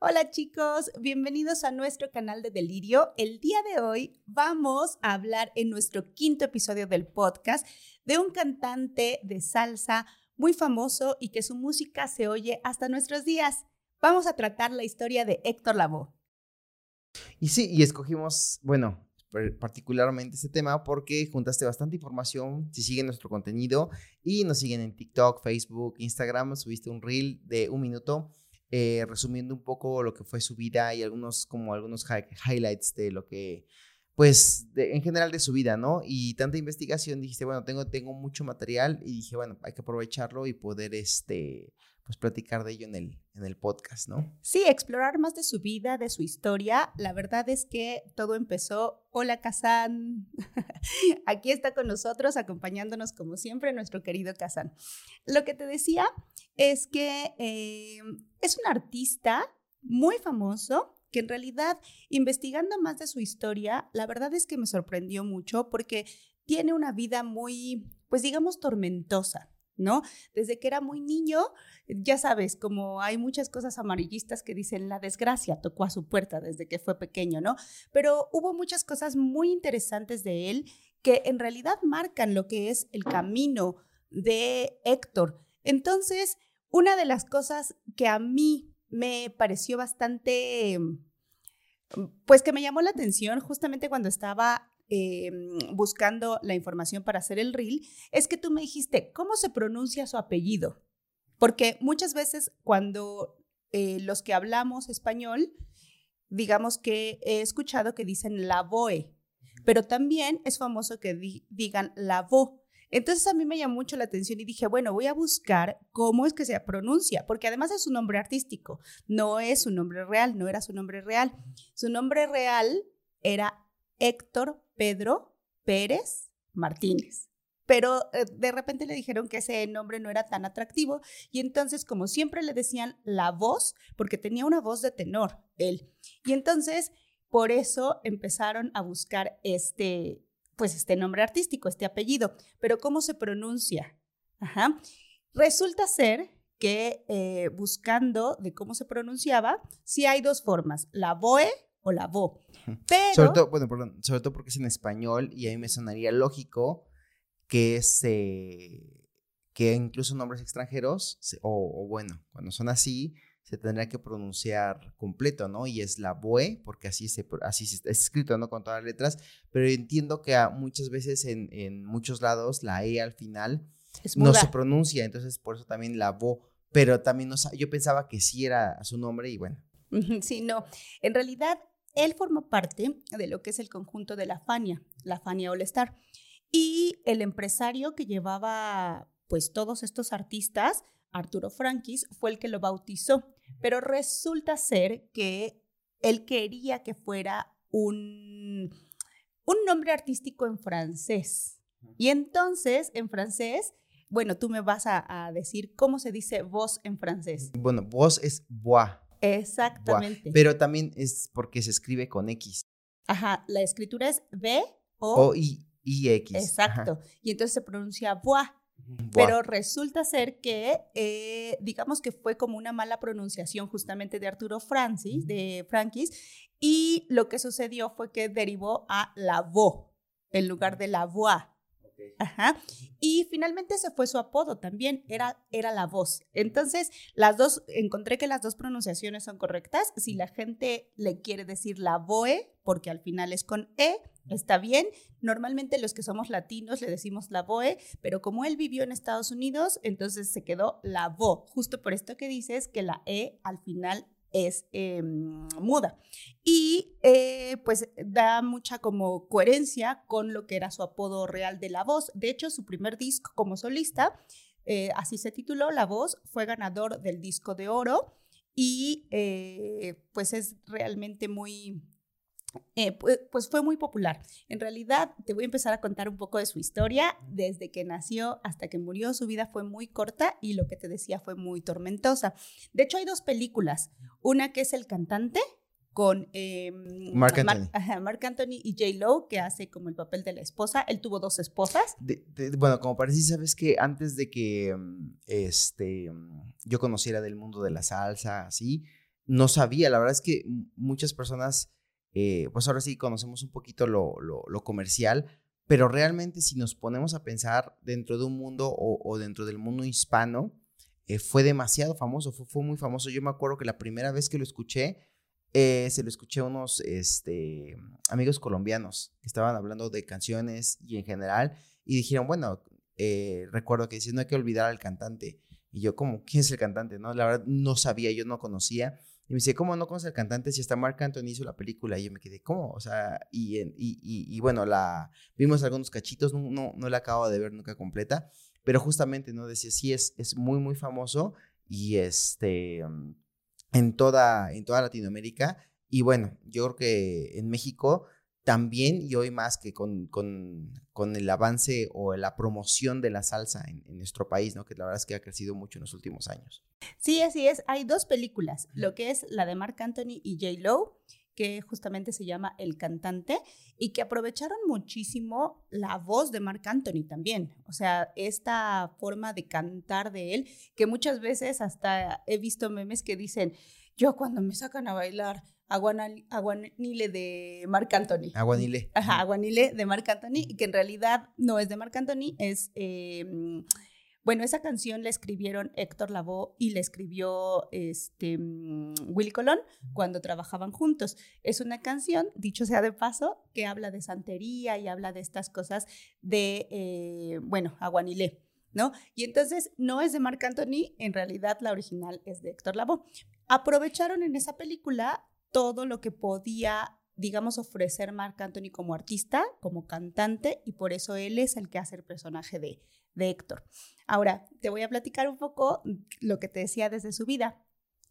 Hola chicos, bienvenidos a nuestro canal de Delirio. El día de hoy vamos a hablar en nuestro quinto episodio del podcast de un cantante de salsa muy famoso y que su música se oye hasta nuestros días. Vamos a tratar la historia de Héctor Lavoe. Y sí, y escogimos, bueno, particularmente este tema porque juntaste bastante información. Si siguen nuestro contenido y nos siguen en TikTok, Facebook, Instagram, subiste un reel de un minuto eh, resumiendo un poco lo que fue su vida y algunos como algunos highlights de lo que pues en general de su vida, ¿no? Y tanta investigación, dijiste, bueno, tengo, tengo mucho material y dije, bueno, hay que aprovecharlo y poder, este, pues platicar de ello en el, en el podcast, ¿no? Sí, explorar más de su vida, de su historia. La verdad es que todo empezó. Hola, Kazan. Aquí está con nosotros, acompañándonos como siempre, nuestro querido Kazan. Lo que te decía es que eh, es un artista muy famoso que en realidad, investigando más de su historia, la verdad es que me sorprendió mucho porque tiene una vida muy, pues digamos, tormentosa. ¿No? Desde que era muy niño, ya sabes, como hay muchas cosas amarillistas que dicen la desgracia tocó a su puerta desde que fue pequeño, ¿no? Pero hubo muchas cosas muy interesantes de él que en realidad marcan lo que es el camino de Héctor. Entonces, una de las cosas que a mí me pareció bastante, pues que me llamó la atención justamente cuando estaba Em, buscando la información para hacer el reel, es que tú me dijiste, ¿cómo se pronuncia su apellido? Porque muchas veces cuando eh, los que hablamos español, digamos que he escuchado que dicen la voe, pero también es famoso que digan la vo. Entonces a mí me llamó mucho la atención y dije, bueno, voy a buscar cómo es que se pronuncia, porque además es un nombre artístico, no es su nombre real, no era su nombre real. Su nombre real era Héctor Pedro Pérez Martínez. Pero eh, de repente le dijeron que ese nombre no era tan atractivo y entonces como siempre le decían la voz, porque tenía una voz de tenor él. Y entonces por eso empezaron a buscar este, pues este nombre artístico, este apellido. Pero ¿cómo se pronuncia? Ajá. Resulta ser que eh, buscando de cómo se pronunciaba, sí hay dos formas, la voe o la vo. Pero... Sobre todo, bueno, perdón, sobre todo porque es en español y a mí me sonaría lógico que se que incluso nombres extranjeros, o, bueno, cuando son así, se tendría que pronunciar completo, ¿no? Y es la BOE, porque así, se, así está escrito, ¿no? Con todas las letras, pero entiendo que muchas veces en, en, muchos lados la E al final no se pronuncia, entonces por eso también la BO, pero también no, yo pensaba que sí era su nombre y bueno. Sí, no, en realidad él formó parte de lo que es el conjunto de la Fania, la Fania All Star. Y el empresario que llevaba pues todos estos artistas, Arturo Frankis, fue el que lo bautizó. Pero resulta ser que él quería que fuera un, un nombre artístico en francés. Y entonces, en francés, bueno, tú me vas a, a decir cómo se dice voz en francés. Bueno, voz es bois. Exactamente. Pero también es porque se escribe con X. Ajá, la escritura es B o, o I, I, X. Exacto. Y entonces se pronuncia bois. Pero resulta ser que, eh, digamos que fue como una mala pronunciación justamente de Arturo Francis, de Frankis, y lo que sucedió fue que derivó a la vo en lugar de la Ajá. Y finalmente ese fue su apodo también, era, era la voz. Entonces, las dos, encontré que las dos pronunciaciones son correctas. Si la gente le quiere decir la voe, porque al final es con E, está bien. Normalmente los que somos latinos le decimos la voe, pero como él vivió en Estados Unidos, entonces se quedó la vo, justo por esto que dices que la E al final es em, muda. Y eh, pues da mucha como coherencia con lo que era su apodo real de La Voz. De hecho, su primer disco como solista, eh, así se tituló La Voz, fue ganador del disco de oro y eh, pues es realmente muy eh, pues fue muy popular. En realidad, te voy a empezar a contar un poco de su historia. Desde que nació hasta que murió, su vida fue muy corta y lo que te decía fue muy tormentosa. De hecho, hay dos películas. Una que es El cantante con em, Mark, Anthony. Mark, Anthony. y J. Lo, que hace como el papel de la esposa. Él tuvo dos esposas. bueno, como parece, sabes que antes de que em, este, yo conociera del mundo de la salsa, así, no sabía, la verdad es que muchas personas, eh, pues ahora sí conocemos un poquito lo, lo, comercial, pero realmente si nos ponemos a pensar dentro de un mundo o, dentro del mundo hispano, eh, fue demasiado famoso, fue, muy famoso. Yo me acuerdo que la primera vez que lo escuché, eh, se lo escuché a unos este, amigos colombianos que estaban hablando de canciones y en general, y dijeron, bueno, recuerdo que decían, no hay que olvidar al cantante. Y yo como, ¿quién es el cantante? No, la verdad no sabía, yo no conocía. Y me dice, ¿cómo no conoces al cantante si está Marc Anthony hizo la película? Y yo me quedé, ¿cómo? O sea, y, y, y, bueno, la, vimos algunos cachitos, no, no, no la acabo de ver nunca completa, pero justamente, ¿no? Decía, sí, es, es muy, muy famoso y este, mm, en toda, en toda Latinoamérica. Y bueno, yo creo que en México también y hoy más que con, con, con, el avance o la promoción de la salsa en, nuestro país, ¿no? que la verdad es que ha crecido mucho en los últimos años. Sí, así es. Hay dos películas, lo que es la de Mark Anthony y J. Lowe, que justamente se llama El Cantante, y que aprovecharon muchísimo la voz de Mark Anthony también. O sea, esta forma de cantar de él, que muchas veces hasta he visto memes que dicen, yo cuando me sacan a bailar Aguanile de Marc Anthony. Aguanile. Ajá, Aguanile de Marc Anthony, y que en realidad no es de Marc Anthony, es... Em, bueno, esa canción la escribieron Héctor Lavoe y la escribió este, mm, Willy Colón cuando trabajaban juntos. Es una canción, dicho sea de paso, que habla de santería y habla de estas cosas de, eh, bueno, Aguanile. ¿No? Y entonces no es de Marc Anthony, en realidad la original es de Héctor Lavoe. Aprovecharon en esa película todo lo que podía, digamos, ofrecer Marc Anthony como artista, como cantante, y por eso él es el que hace el personaje de, de Héctor. Ahora, te voy a platicar un poco lo que te decía desde su vida.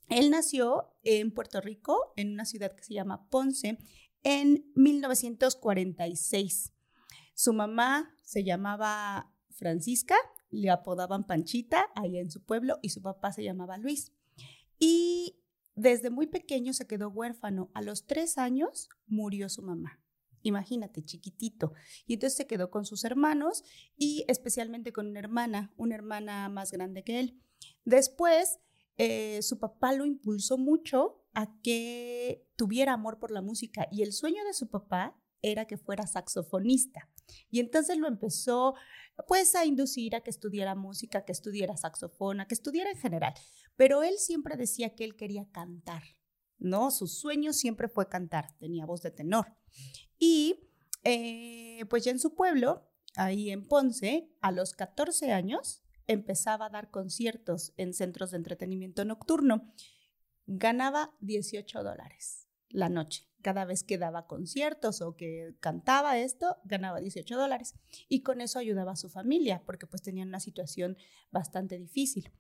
Él nació en Puerto Rico, en una ciudad que se llama Ponce, en 1946. Su mamá se llamaba Francisca, le apodaban Panchita ahí en su pueblo y su papá se llamaba Luis. Y desde muy pequeño se quedó huérfano. A los tres años murió su mamá. Imagínate, chiquitito. Y entonces se quedó con sus hermanos y especialmente con una hermana, una hermana más grande que él. Después, eh, su papá lo impulsó mucho a que tuviera amor por la música y el sueño de su papá era que fuera saxofonista. Y entonces lo empezó pues a inducir a que estudiara música, que estudiara saxofón, a que estudiara en general. Pero él siempre decía que él quería cantar, ¿no? Su sueño siempre fue cantar, tenía voz de tenor. Y eh, pues ya en su pueblo, ahí en Ponce, a los 14 años, empezaba a dar conciertos en centros de entretenimiento nocturno. Ganaba 18 dólares la noche. Cada vez que daba conciertos o que cantaba esto, ganaba 18 dólares. Y con eso ayudaba a su familia, porque pues tenían una situación bastante difícil.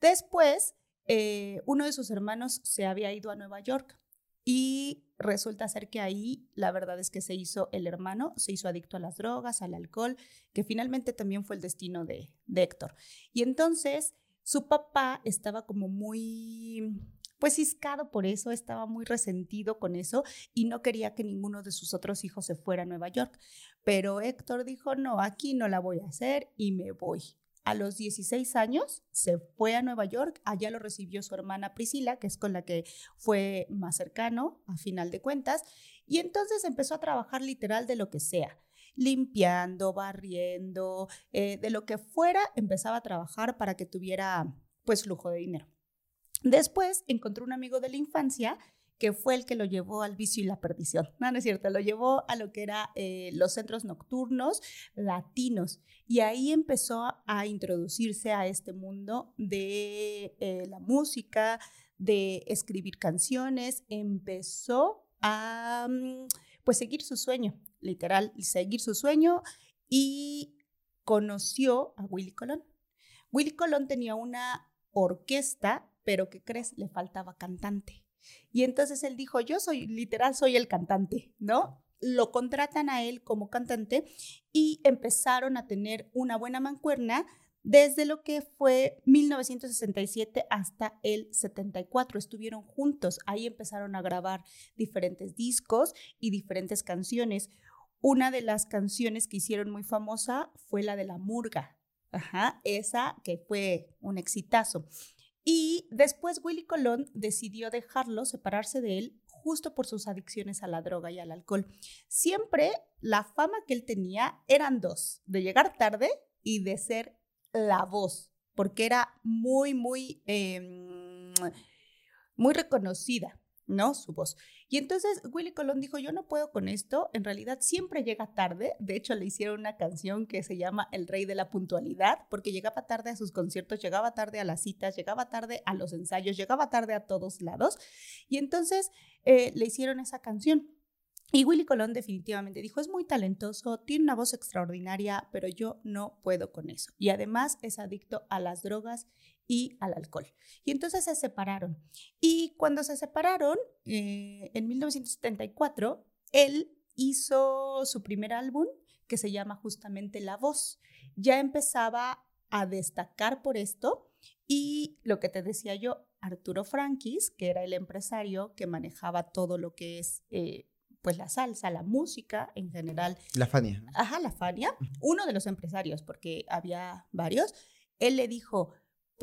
Después, eh, uno de sus hermanos se había ido a Nueva York y resulta ser que ahí la verdad es que se hizo el hermano, se hizo adicto a las drogas, al alcohol, que finalmente también fue el destino de, de Héctor. Y entonces su papá estaba como muy pues ciscado por eso, estaba muy resentido con eso y no quería que ninguno de sus otros hijos se fuera a Nueva York. Pero Héctor dijo, no, aquí no la voy a hacer y me voy. A los 16 años se fue a Nueva York, allá lo recibió su hermana Priscila, que es con la que fue más cercano a final de cuentas, y entonces empezó a trabajar literal de lo que sea, limpiando, barriendo, eh, de lo que fuera, empezaba a trabajar para que tuviera pues flujo de dinero. Después encontró un amigo de la infancia que fue el que lo llevó al vicio y la perdición. No, no es cierto, lo llevó a lo que eran eh, los centros nocturnos latinos y ahí empezó a introducirse a este mundo de eh, la música, de escribir canciones, empezó a mm, pues seguir su sueño, literal, seguir su sueño y conoció a Willy Colón. Willy Colón tenía una orquesta, pero ¿qué crees? Le faltaba cantante. Y entonces él dijo, yo soy, literal, soy el cantante, ¿no? Lo contratan a él como cantante y empezaron a tener una buena mancuerna desde lo que fue 1967 hasta el 74. Estuvieron juntos, ahí empezaron a grabar diferentes discos y diferentes canciones. Una de las canciones que hicieron muy famosa fue la de La Murga, Ajá, esa que fue un exitazo. Y después Willy Colón decidió dejarlo, separarse de él, justo por sus adicciones a la droga y al alcohol. Siempre la fama que él tenía eran dos, de llegar tarde y de ser la voz, porque era muy, muy, em, muy reconocida. ¿No? Su voz. Y entonces Willy Colón dijo, yo no puedo con esto, en realidad siempre llega tarde, de hecho le hicieron una canción que se llama El Rey de la Puntualidad, porque llegaba tarde a sus conciertos, llegaba tarde a las citas, llegaba tarde a los ensayos, llegaba tarde a todos lados, y entonces eh, le hicieron esa canción. Y Willy Colón definitivamente dijo, es muy talentoso, tiene una voz extraordinaria, pero yo no puedo con eso. Y además es adicto a las drogas y al alcohol. Y entonces se separaron. Y cuando se separaron, eh, en 1974, él hizo su primer álbum que se llama justamente La Voz. Ya empezaba a destacar por esto y lo que te decía yo, Arturo Frankis, que era el empresario que manejaba todo lo que es... Eh, pues la salsa, la música en general. La Fania. Ajá, la Fania, uno de los empresarios, porque había varios, él le dijo,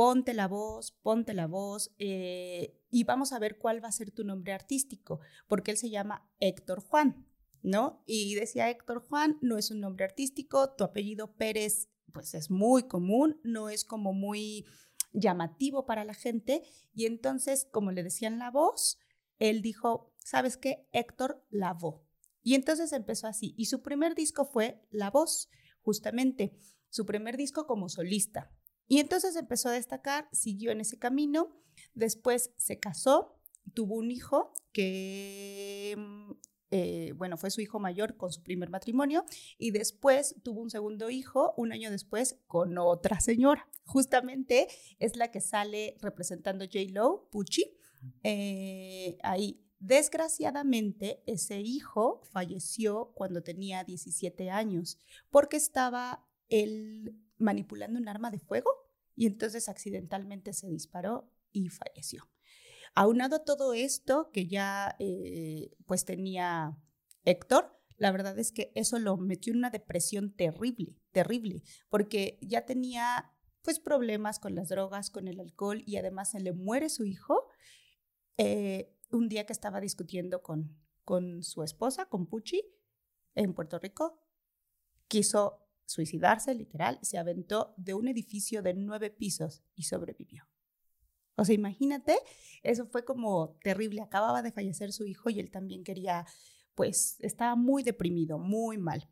ponte la voz, ponte la voz eh, y vamos a ver cuál va a ser tu nombre artístico, porque él se llama Héctor Juan, ¿no? Y decía Héctor Juan, no es un nombre artístico, tu apellido Pérez, pues es muy común, no es como muy llamativo para la gente, y entonces, como le decían la voz, él dijo, ¿sabes qué? Héctor Lavó. Y entonces empezó así, y su primer disco fue La Voz, justamente, su primer disco como solista. Y entonces empezó a destacar, siguió en ese camino, después se casó, tuvo un hijo que, mm, eh, bueno, fue su hijo mayor con su primer matrimonio y después tuvo un segundo hijo un año después con otra señora. Justamente es la que sale representando J. Lo, Pucci, eh, ahí. Desgraciadamente, ese hijo falleció cuando tenía 17 años porque estaba él manipulando un arma de fuego y entonces accidentalmente se disparó y falleció. Aunado a todo esto que ya eh, pues tenía Héctor, la verdad es que eso lo metió en una depresión terrible, terrible, porque ya tenía pues problemas con las drogas, con el alcohol y además se le muere su hijo eh, un día que estaba discutiendo con, con su esposa, con Pucci, en Puerto Rico, quiso suicidarse, literal, se aventó de un edificio de nueve pisos y sobrevivió. O sea, imagínate, eso fue como terrible. Acababa de fallecer su hijo y él también quería, pues estaba muy deprimido, muy mal.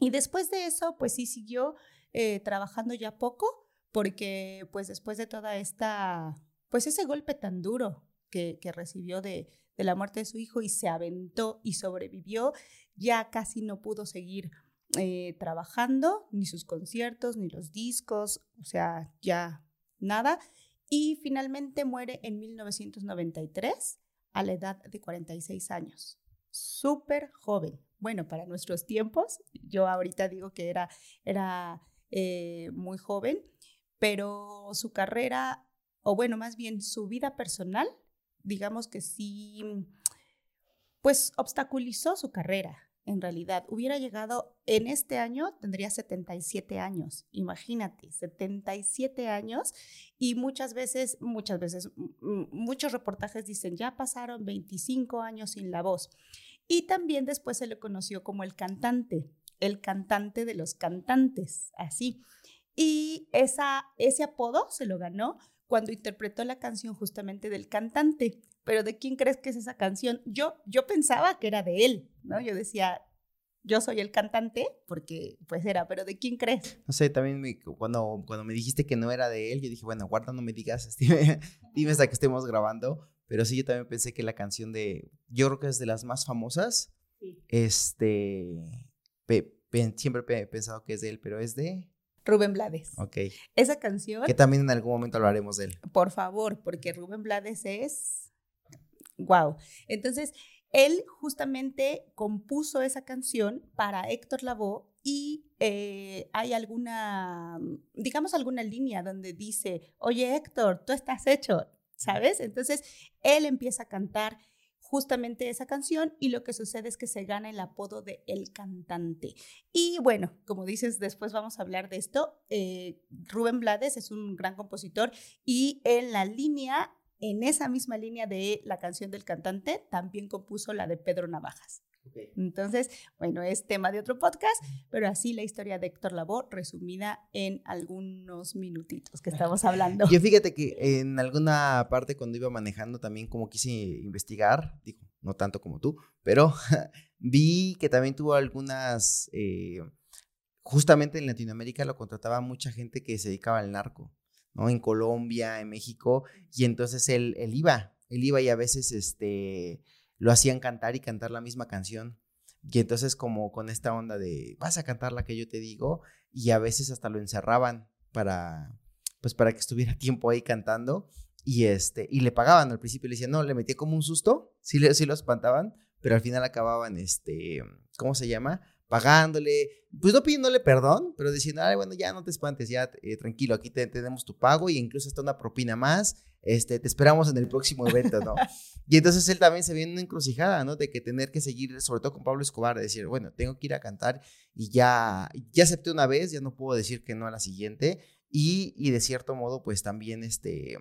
Y después de eso, pues sí siguió eh, trabajando ya poco, porque pues después de toda esta, pues ese golpe tan duro que, que recibió de, de la muerte de su hijo y se aventó y sobrevivió, ya casi no pudo seguir eh, trabajando, ni sus conciertos, ni los discos, o sea, ya nada. Y finalmente muere en 1993 a la edad de 46 años. Súper joven. Bueno, para nuestros tiempos, yo ahorita digo que era, era eh, muy joven, pero su carrera, o bueno, más bien su vida personal, digamos que sí, pues obstaculizó su carrera en realidad. Hubiera llegado en este año, tendría 77 años, imagínate, 77 años y muchas veces, muchas veces, muchos reportajes dicen, ya pasaron 25 años sin la voz. Y también después se le conoció como el cantante, el cantante de los cantantes, así. Y ese apodo se lo ganó cuando interpretó la canción justamente del cantante. Pero ¿de quién crees que es esa canción? Yo, yo pensaba que era de él, ¿no? Yo decía, yo soy el cantante, porque pues era, pero ¿de quién crees? No sé, también cuando, cuando me dijiste que no era de él, yo dije, bueno, guarda, no me digas, dime, dime hasta que estemos grabando. Pero sí, yo también pensé que la canción de, yo creo que es de las más famosas. Sí. Este, siempre he pensado que es de él, pero es de... Rubén Blades. Ok. Esa canción. Que también en algún momento hablaremos de él. Por favor, porque Rubén Blades es. Wow. Entonces, él justamente compuso esa canción para Héctor Lavoe y eh, hay alguna, digamos, alguna línea donde dice, oye Héctor, tú estás hecho, ¿sabes? Entonces, él empieza a cantar justamente esa canción y lo que sucede es que se gana el apodo de El Cantante. Y bueno, como dices, después vamos a hablar de esto. Eh, Rubén Blades es un gran compositor y en la línea, en esa misma línea de la canción del cantante, también compuso la de Pedro Navajas. Entonces, bueno, es tema de otro podcast, pero así la historia de Héctor Lavoe resumida en algunos minutitos que estamos hablando. Yo fíjate que en alguna parte cuando iba manejando también como quise investigar, digo, no tanto como tú, pero vi que también tuvo algunas, eh, justamente en Latinoamérica lo contrataba mucha gente que se dedicaba al narco, ¿no? En Colombia, en México, y entonces él, iba, él iba y a veces, este lo hacían cantar y cantar la misma canción. Y entonces como con esta onda de, vas a cantar la que yo te digo, y a veces hasta lo encerraban para, pues para que estuviera tiempo ahí cantando, y este, y le pagaban al principio, le decían, no, le metía como un susto, sí, sí lo espantaban, pero al final acababan, este, ¿cómo se llama? Pagándole, pues no pidiéndole perdón, pero diciendo, ay, bueno, ya no te espantes, ya eh, tranquilo, aquí te, tenemos tu pago y incluso hasta una propina más, este, te esperamos en el próximo evento, ¿no? y entonces él también se viene una encrucijada, ¿no? De que tener que seguir, sobre todo con Pablo Escobar, de decir, bueno, tengo que ir a cantar y ya, ya acepté una vez, ya no puedo decir que no a la siguiente. Y, y de cierto modo, pues también este,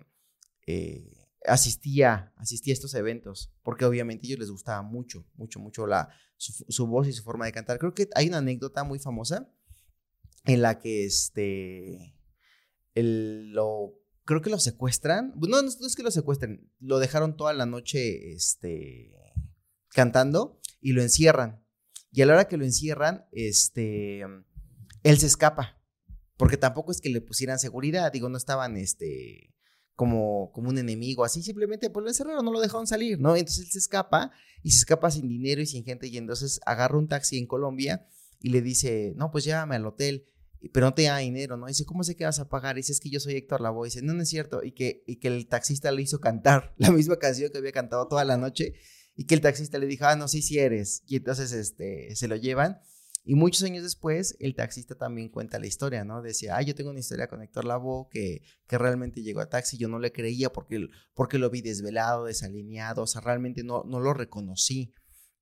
eh, asistía, asistía a estos eventos, porque obviamente a ellos les gustaba mucho, mucho, mucho la, su, voz y su forma de cantar. Creo que hay una anécdota muy famosa en la que este, el, lo creo que lo secuestran. No, no, es que lo secuestren, lo dejaron toda la noche este, cantando y lo encierran. Y a la hora que lo encierran, este, él se escapa, porque tampoco es que le pusieran seguridad, digo, no estaban este, como, como un enemigo, así simplemente pues lo encerraron, no lo dejaron salir, ¿no? Entonces él se escapa y se escapa sin dinero y sin gente y entonces agarra un taxi en Colombia y le dice, no, pues llévame al hotel pero no te da dinero, ¿no? Dice, ¿cómo sé que vas a pagar? Dice, es que yo soy Héctor Lavoe. Dice, no, no es cierto. Y que, y que el taxista le hizo cantar la misma canción que había cantado toda la noche. Y que el taxista le dijo, ah, no, sí, sí eres. Y entonces este, se lo llevan. Y muchos años después, el taxista también cuenta la historia, ¿no? Decía, ah, yo tengo una historia con Héctor Lavoe que, que realmente llegó a taxi. Yo no le creía porque, porque lo vi desvelado, desalineado. O sea, realmente no, no lo reconocí.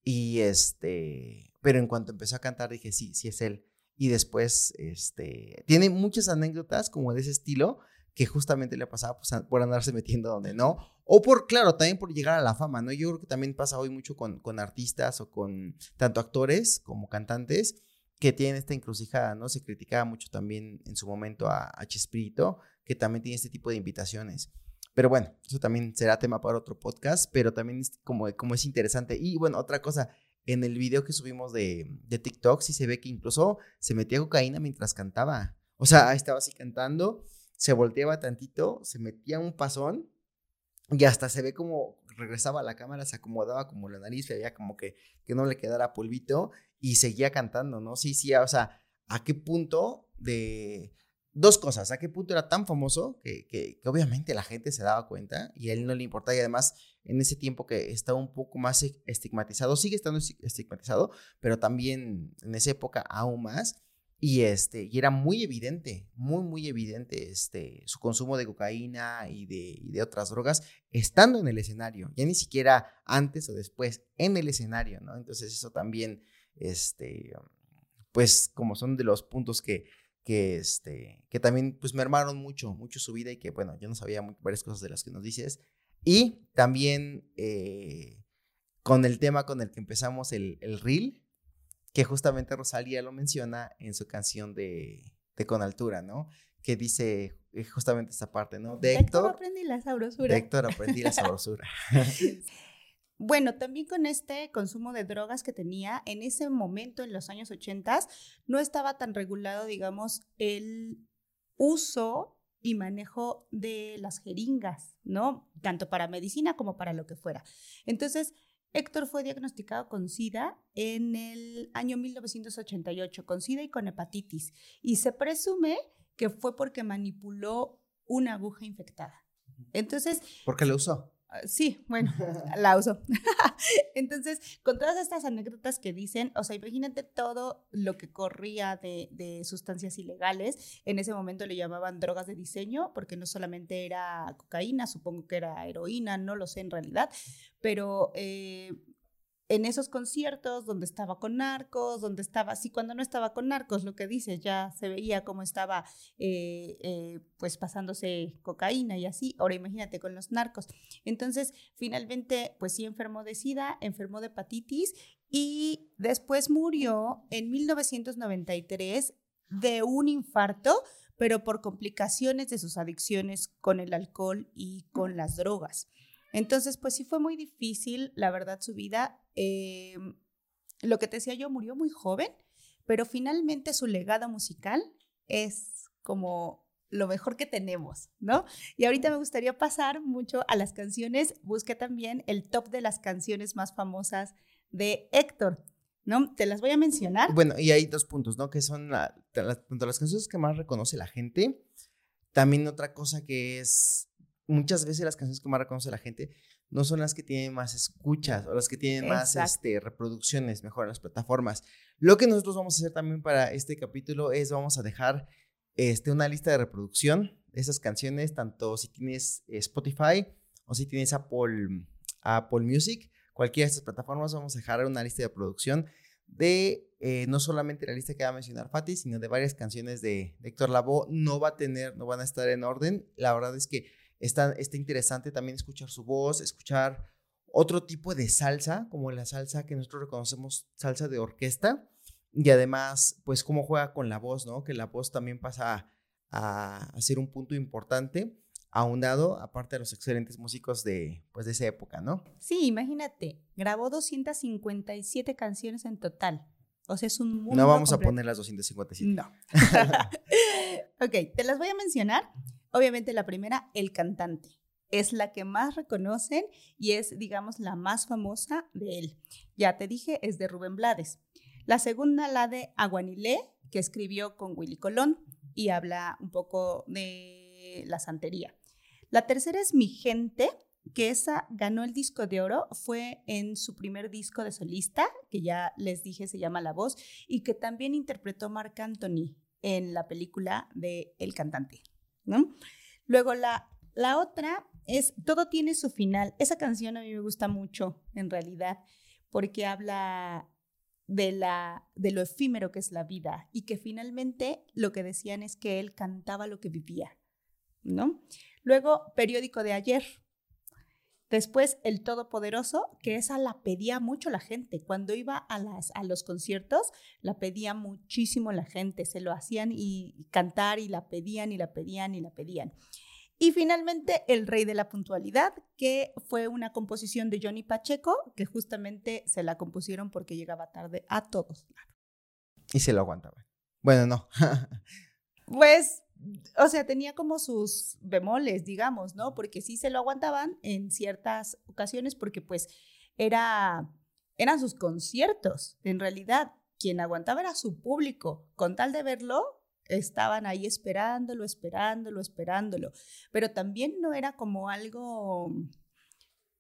Y este, pero en cuanto empezó a cantar, dije, sí, sí es él y después este, tiene muchas anécdotas como de ese estilo que justamente le pasaba pues, por andarse metiendo donde no, o por, claro, también por llegar a la fama, ¿no? Yo creo que también pasa hoy mucho con, con artistas o con tanto actores como cantantes que tienen esta encrucijada, ¿no? Se criticaba mucho también en su momento a, a Chespirito, que también tiene este tipo de invitaciones. Pero bueno, eso también será tema para otro podcast, pero también es como, como es interesante. Y bueno, otra cosa, en el video que subimos de, de TikTok sí se ve que incluso se metía cocaína mientras cantaba. O sea, estaba así cantando, se volteaba tantito, se metía un pasón y hasta se ve como regresaba a la cámara, se acomodaba como la nariz, veía como que, que no le quedara polvito y seguía cantando, ¿no? Sí, sí, o sea, ¿a qué punto de dos cosas. ¿A qué punto era tan famoso que, que, obviamente la gente se daba cuenta y a él no le importaba? Y además, en ese tiempo que estaba un poco más estigmatizado, sigue estando estigmatizado, pero también en esa época aún más. Y, este, y era muy evidente, muy, muy evidente este, su consumo de cocaína y de, de otras drogas estando en el escenario, ya ni siquiera antes o después, en el escenario, ¿no? Entonces eso también, este, pues como son de los puntos que, que, este, que también pues mermaron mucho, mucho su vida y que bueno, yo no sabía varias cosas de las que nos dices. Y también eh, con el tema con el que empezamos el, el reel, que justamente Rosalía lo menciona en su canción de, de Con Altura, ¿no? Que dice eh, justamente esta parte, ¿no? De Héctor, aprendí la sabrosura. De Héctor aprendí la sabrosura. Bueno, también con este consumo de drogas que tenía, en ese momento, en los años 80, no estaba tan regulado, digamos, el uso y manejo de las jeringas, ¿no? Tanto para medicina como para lo que fuera. Entonces, Héctor fue diagnosticado con SIDA en el año 1988, con SIDA y con hepatitis, y se presume que fue porque manipuló una aguja infectada. Entonces... ¿Por qué lo usó? Sí, bueno, la uso. Entonces, con todas estas anécdotas que dicen, o sea, imagínate todo lo que corría de, de, sustancias ilegales. En ese momento le llamaban drogas de diseño, porque no solamente era cocaína, supongo que era heroína, no lo sé en realidad, pero eh, en esos conciertos donde estaba con narcos, donde estaba, sí, cuando no estaba con narcos, lo que dice, ya se veía cómo estaba eh, eh, pues pasándose cocaína y así, ahora imagínate con los narcos. Entonces, finalmente, pues sí enfermó de SIDA, enfermó de hepatitis y después murió en 1993 de un infarto, pero por complicaciones de sus adicciones con el alcohol y con las drogas. Entonces, pues sí fue muy difícil, la verdad, su vida. Em, lo que te decía yo, murió muy joven, pero finalmente su legado musical es como lo mejor que tenemos, ¿no? Y ahorita me gustaría pasar mucho a las canciones. Busqué también el top de las canciones más famosas de Héctor, ¿no? Te las voy a mencionar. Bueno, y hay dos puntos, ¿no? Que son tanto las canciones que más reconoce la gente, también otra cosa que es muchas veces las canciones que más reconoce la gente no son las que tienen más escuchas o las que tienen más este, reproducciones, mejor en las plataformas. Lo que nosotros vamos a hacer también para este capítulo es vamos a dejar este, una lista de reproducción de esas canciones, tanto si tienes Spotify o si tienes Apple, Apple Music, cualquiera de estas plataformas, vamos a dejar una lista de reproducción de eh, no solamente la lista que va a mencionar Fati, sino de varias canciones de, de Héctor Lavoe. No va a tener, no van a estar en orden. La verdad es que Está, está interesante también escuchar su voz, escuchar otro tipo de salsa, como la salsa que nosotros reconocemos, salsa de orquesta, y además, pues cómo juega con la voz, ¿no? Que la voz también pasa a, ser un punto importante, aunado, aparte de los excelentes músicos de, pues, de esa época, ¿no? Sí, imagínate, grabó 257 canciones en total. O sea, es un mundo No vamos a poner las 257. No. ok, te las voy a mencionar Obviamente la primera, el cantante. Es la que más reconocen y es, digamos, la más famosa de él. Ya te dije, es de Rubén Blades. La segunda, la de Aguanilé, que escribió con Willy Colón y habla un poco de la santería. La tercera es Mi Gente, que esa ganó el disco de oro, fue en su primer disco de solista, que ya les dije se llama La Voz, y que también interpretó Marc Anthony en la película de El Cantante. Luego la, la otra es Todo tiene su final. Esa canción a mí me gusta mucho, en realidad, porque habla de, la, de lo efímero que es la vida y que finalmente lo que decían es que él cantaba lo que vivía, ¿no? Luego, periódico de ayer. Después, El Todopoderoso, que esa la pedía mucho la gente. Cuando iba a, las, a los conciertos, la pedía muchísimo la gente. Se lo hacían y, cantar y la pedían y la pedían y la pedían. Y finalmente, El Rey de la Puntualidad, que fue una composición de Johnny Pacheco, que justamente se la compusieron porque llegaba tarde a todos. Y se lo aguantaba. Bueno, no. pues o sea, tenía como sus bemoles, digamos, ¿no? Porque sí se lo aguantaban en ciertas ocasiones porque pues era, eran sus conciertos. En realidad, quien aguantaba era su público. Con tal de verlo, estaban ahí esperándolo, esperándolo, esperándolo. Pero también no era como algo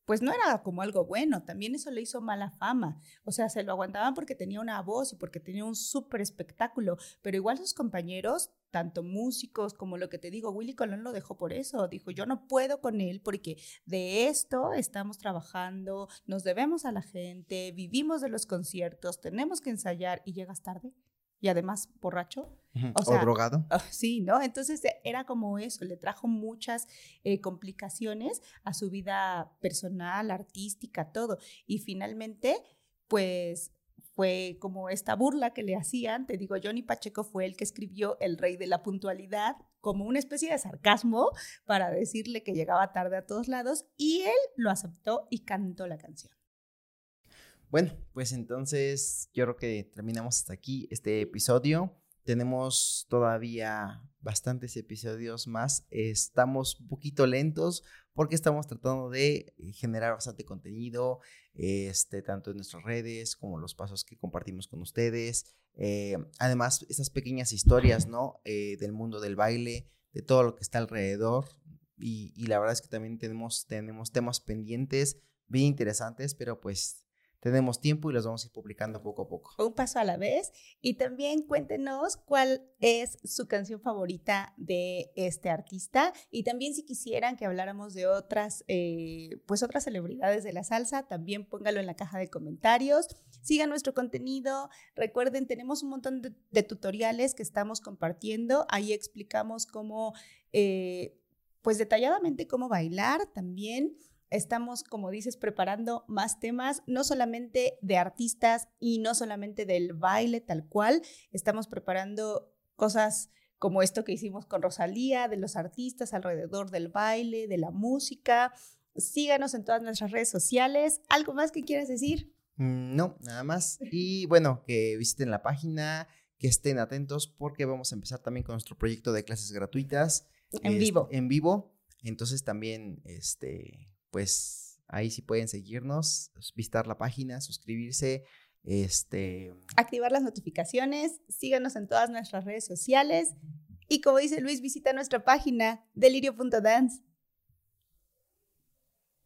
pues no era como algo bueno, también eso le hizo mala fama. O sea, se lo aguantaban porque tenía una voz y porque tenía un súper espectáculo, pero igual sus compañeros, tanto músicos como lo que te digo, Willy Colón lo dejó por eso, dijo, yo no puedo con él porque de esto estamos trabajando, nos debemos a la gente, vivimos de los conciertos, tenemos que ensayar y llegas tarde y además borracho. O, drogado. Ah, sí, ¿no? Entonces e, era como eso, le trajo muchas eh, complicaciones a su vida personal, artística, todo. Y finalmente, pues fue como esta burla que le hacían. Te digo, Johnny Pacheco fue el que escribió El Rey de la Puntualidad como una especie de sarcasmo para decirle que llegaba tarde a todos lados y él lo aceptó y cantó la canción. Bueno, pues entonces yo creo que terminamos hasta aquí este episodio. Tenemos todavía bastantes episodios más. Estamos un poquito lentos porque estamos tratando de eh, generar bastante contenido, este, tanto en nuestras redes como los pasos que compartimos con ustedes. Eh, además, esas pequeñas historias, ¿no? Eh, del mundo del baile, de todo lo que está alrededor. y, y la verdad es que también tenemos, tenemos temas pendientes bien interesantes, pero pues tenemos tiempo y los vamos a ir publicando poco a poco. Un paso a la vez. Y también cuéntenos cuál es su canción favorita de este artista. Y también si quisieran que habláramos de otras, eh, pues otras celebridades de la salsa, también póngalo en la caja de comentarios. Sigan nuestro contenido. Recuerden, tenemos un montón de, tutoriales que estamos compartiendo. Ahí explicamos cómo, eh, pues detalladamente cómo bailar también. Estamos, como dices, preparando más temas, no solamente de artistas y no solamente del baile tal cual, estamos preparando cosas como esto que hicimos con Rosalía, de los artistas alrededor del baile, de la música. Síganos en todas nuestras redes sociales. ¿Algo más que quieras decir? Mm, no, nada más. Y bueno, que visiten la página, que estén atentos porque vamos a empezar también con nuestro proyecto de clases gratuitas. En vivo. En vivo. Entonces también, este, pues ahí sí pueden seguirnos, visitar la página, suscribirse, este... Activar las notificaciones, síganos en todas nuestras redes sociales y como dice Luis, visita nuestra página delirio.dance.